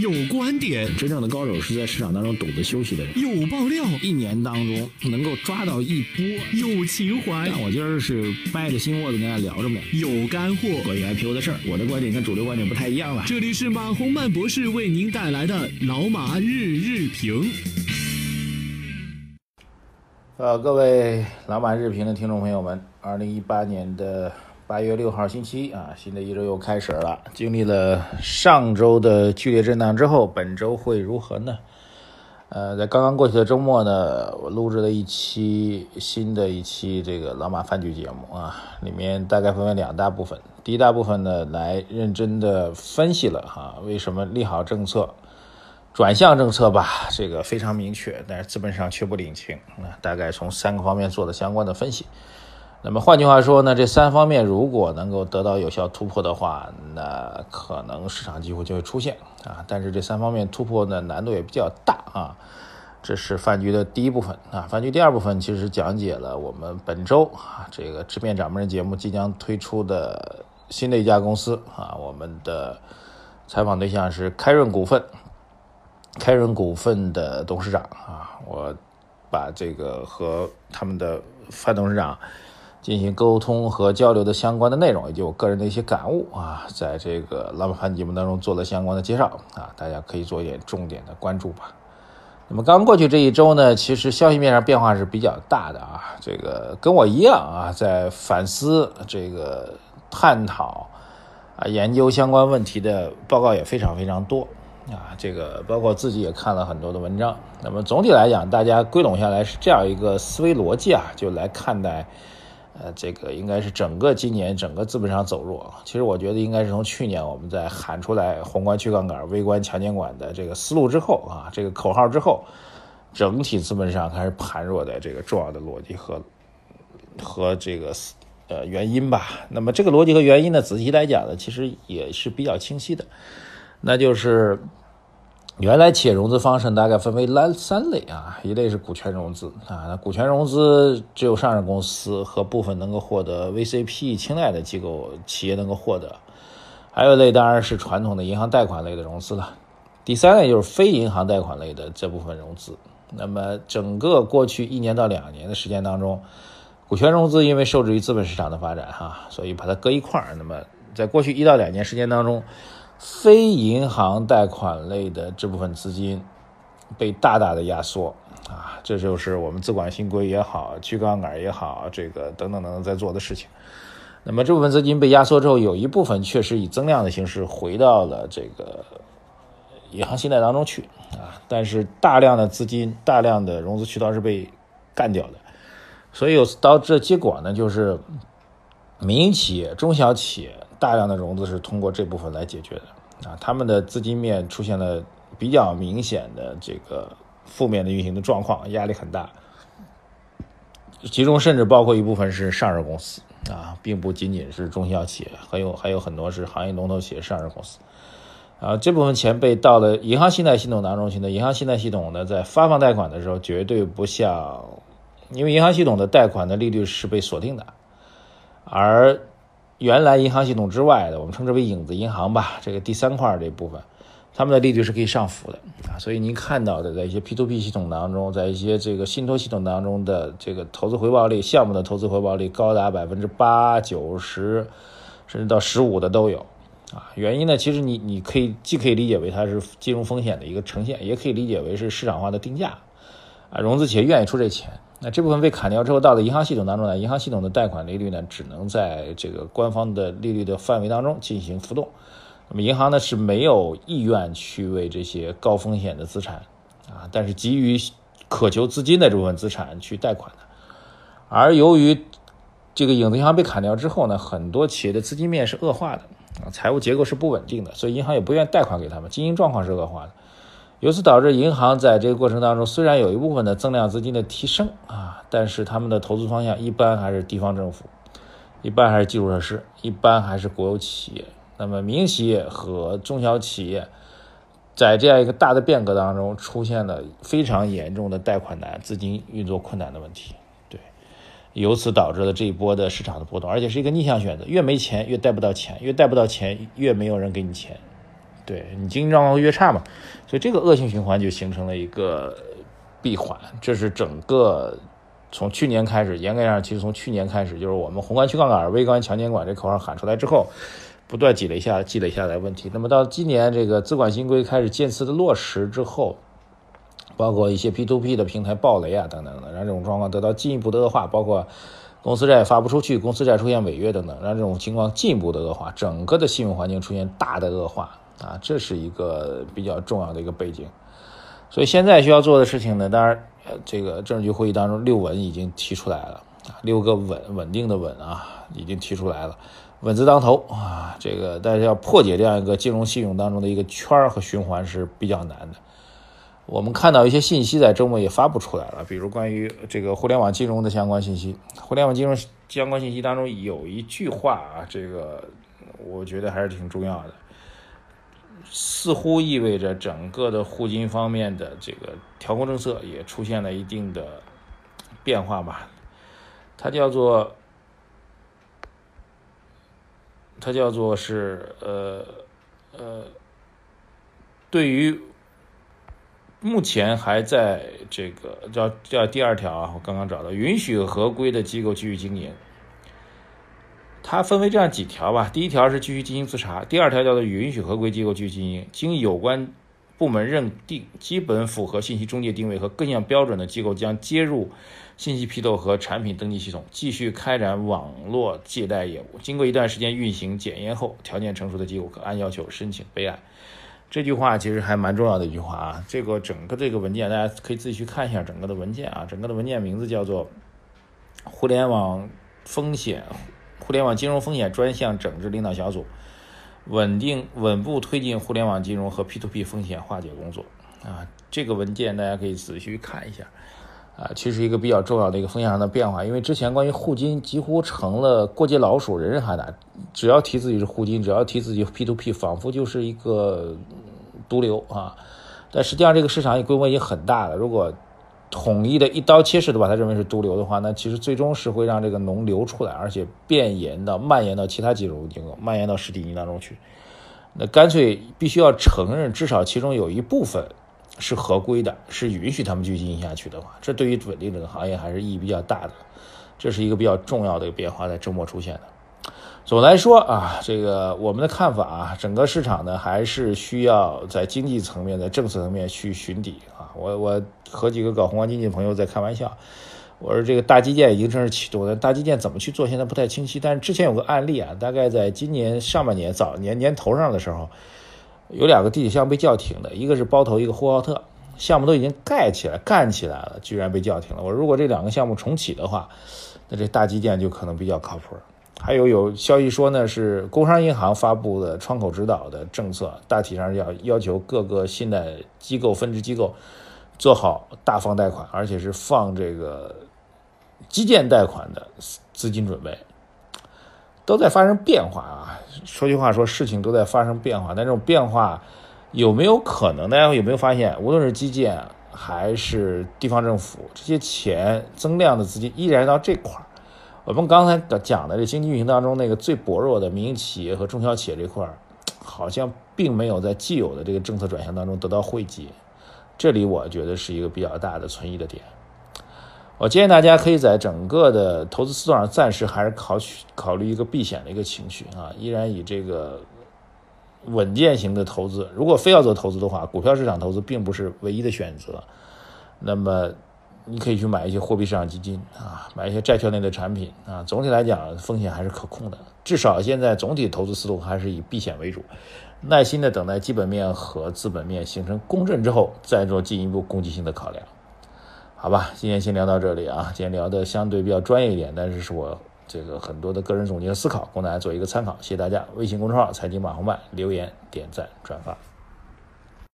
有观点，真正的高手是在市场当中懂得休息的人。有爆料，一年当中能够抓到一波。有情怀，但我今儿是掰着心窝子跟大家聊着呢。有干货，关于 IPO 的事儿，我的观点跟主流观点不太一样了。这里是马洪曼博士为您带来的老马日日评。呃，各位老马日评的听众朋友们，二零一八年的八月六号星期一啊，新的一周又开始了。经历了上周的剧烈震荡之后，本周会如何呢？呃，在刚刚过去的周末呢，我录制了一期新的一期这个老马饭局节目啊，里面大概分为两大部分。第一大部分呢，来认真的分析了哈，为什么利好政策。转向政策吧，这个非常明确，但是资本上却不领情。那大概从三个方面做了相关的分析。那么换句话说呢，这三方面如果能够得到有效突破的话，那可能市场机会就会出现啊。但是这三方面突破呢，难度也比较大啊。这是饭局的第一部分啊。饭局第二部分其实讲解了我们本周啊这个知面掌门人节目即将推出的新的一家公司啊。我们的采访对象是开润股份。开润股份的董事长啊，我把这个和他们的范董事长进行沟通和交流的相关的内容，以及我个人的一些感悟啊，在这个老板盘节目当中做了相关的介绍啊，大家可以做一点重点的关注吧。那么刚过去这一周呢，其实消息面上变化是比较大的啊，这个跟我一样啊，在反思这个探讨啊研究相关问题的报告也非常非常多。啊，这个包括自己也看了很多的文章。那么总体来讲，大家归拢下来是这样一个思维逻辑啊，就来看待，呃，这个应该是整个今年整个资本上走弱。其实我觉得应该是从去年我们在喊出来宏观去杠杆、微观强监管的这个思路之后啊，这个口号之后，整体资本上开始盘弱的这个重要的逻辑和和这个呃原因吧。那么这个逻辑和原因呢，仔细来讲呢，其实也是比较清晰的，那就是。原来企业融资方式大概分为三三类啊，一类是股权融资啊，那股权融资只有上市公司和部分能够获得 VCP 青睐的机构企业能够获得，还有一类当然是传统的银行贷款类的融资了，第三类就是非银行贷款类的这部分融资。那么整个过去一年到两年的时间当中，股权融资因为受制于资本市场的发展哈，所以把它搁一块儿。那么在过去一到两年时间当中，非银行贷款类的这部分资金被大大的压缩啊，这就是我们资管新规也好，去杠杆也好，这个等等等等在做的事情。那么这部分资金被压缩之后，有一部分确实以增量的形式回到了这个银行信贷当中去啊，但是大量的资金、大量的融资渠道是被干掉的，所以有导致结果呢，就是民营企业、中小企业。大量的融资是通过这部分来解决的啊，他们的资金面出现了比较明显的这个负面的运行的状况，压力很大。其中甚至包括一部分是上市公司啊，并不仅仅是中小企业，还有还有很多是行业龙头企业上市公司啊。这部分钱被到了银行信贷系统当中去呢，银行信贷系统呢在发放贷款的时候，绝对不像，因为银行系统的贷款的利率是被锁定的，而。原来银行系统之外的，我们称之为影子银行吧，这个第三块这部分，他们的利率是可以上浮的啊。所以您看到的，在一些 P2P 系统当中，在一些这个信托系统当中的这个投资回报率，项目的投资回报率高达百分之八九十，甚至到十五的都有啊。原因呢，其实你你可以既可以理解为它是金融风险的一个呈现，也可以理解为是市场化的定价啊，融资企业愿意出这钱。那这部分被砍掉之后，到了银行系统当中呢，银行系统的贷款利率呢，只能在这个官方的利率的范围当中进行浮动。那么银行呢是没有意愿去为这些高风险的资产啊，但是急于渴求资金的这部分资产去贷款的。而由于这个影子银行被砍掉之后呢，很多企业的资金面是恶化的啊，财务结构是不稳定的，所以银行也不愿贷款给他们，经营状况是恶化的。由此导致银行在这个过程当中，虽然有一部分的增量资金的提升啊，但是他们的投资方向一般还是地方政府，一般还是基础设施，一般还是国有企业。那么民营企业和中小企业，在这样一个大的变革当中，出现了非常严重的贷款难、资金运作困难的问题。对，由此导致了这一波的市场的波动，而且是一个逆向选择：越没钱越贷不到钱，越贷不到钱越没有人给你钱。对你经济状况越差嘛，所以这个恶性循环就形成了一个闭环。这是整个从去年开始，严格上其实从去年开始，就是我们宏观去杠杆、微观强监管这口号喊出来之后，不断积累下积累下来问题。那么到今年这个资管新规开始渐次的落实之后，包括一些 P to P 的平台暴雷啊等等的，让这种状况得到进一步的恶化，包括。公司债发不出去，公司债出现违约等等，让这种情况进一步的恶化，整个的信用环境出现大的恶化啊，这是一个比较重要的一个背景。所以现在需要做的事情呢，当然，呃，这个政治局会议当中六稳已经提出来了，六个稳稳定的稳啊，已经提出来了，稳字当头啊，这个但是要破解这样一个金融信用当中的一个圈和循环是比较难的。我们看到一些信息在周末也发布出来了，比如关于这个互联网金融的相关信息。互联网金融相关信息当中有一句话啊，这个我觉得还是挺重要的，似乎意味着整个的互金方面的这个调控政策也出现了一定的变化吧。它叫做，它叫做是呃呃，对于。目前还在这个叫叫第二条啊，我刚刚找到，允许合规的机构继续经营。它分为这样几条吧，第一条是继续进行自查，第二条叫做允许合规机构继续经营，经有关部门认定基本符合信息中介定位和各项标准的机构将接入信息批斗和产品登记系统，继续开展网络借贷业务。经过一段时间运行检验后，条件成熟的机构可按要求申请备案。这句话其实还蛮重要的一句话啊！这个整个这个文件，大家可以自己去看一下整个的文件啊。整个的文件名字叫做《互联网风险、互联网金融风险专项整治领导小组稳定稳步推进互联网金融和 P2P 风险化解工作》啊。这个文件大家可以仔细看一下啊。其实一个比较重要的一个风险上的变化，因为之前关于互金几乎成了过街老鼠，人人喊打，只要提自己是互金，只要提自己 P2P，仿佛就是一个。毒瘤啊！但实际上这个市场也规模已经很大了。如果统一的一刀切式的把它认为是毒瘤的话，那其实最终是会让这个脓流出来，而且变延到蔓延到其他金融机构，蔓延到实体经济当中去。那干脆必须要承认，至少其中有一部分是合规的，是允许他们继续经营下去的话，这对于稳定这个行业还是意义比较大的。这是一个比较重要的一个变化，在周末出现的。总的来说啊，这个我们的看法啊，整个市场呢还是需要在经济层面、在政策层面去寻底啊。我我和几个搞宏观经济的朋友在开玩笑，我说这个大基建已经正式启动了，大基建怎么去做现在不太清晰。但是之前有个案例啊，大概在今年上半年早年年头上的时候，有两个地铁项目被叫停的，一个是包头，一个呼和浩特，项目都已经盖起来、干起来了，居然被叫停了。我说如果这两个项目重启的话，那这大基建就可能比较靠谱。还有有消息说呢，是工商银行发布的窗口指导的政策，大体上要要求各个信贷机构、分支机构做好大放贷款，而且是放这个基建贷款的资金准备，都在发生变化啊。说句话说，事情都在发生变化，但这种变化有没有可能？大家有没有发现，无论是基建还是地方政府，这些钱增量的资金依然到这块儿。我们刚才讲的这经济运行当中那个最薄弱的民营企业和中小企业这块儿，好像并没有在既有的这个政策转向当中得到惠及，这里我觉得是一个比较大的存疑的点。我建议大家可以在整个的投资思路上暂时还是考取考虑一个避险的一个情绪啊，依然以这个稳健型的投资。如果非要做投资的话，股票市场投资并不是唯一的选择。那么。你可以去买一些货币市场基金啊，买一些债券类的产品啊。总体来讲，风险还是可控的。至少现在总体投资思路还是以避险为主，耐心的等待基本面和资本面形成共振之后，再做进一步攻击性的考量。好吧，今天先聊到这里啊。今天聊的相对比较专业一点，但是是我这个很多的个人总结和思考，供大家做一个参考。谢谢大家。微信公众号财经马红漫留言、点赞、转发。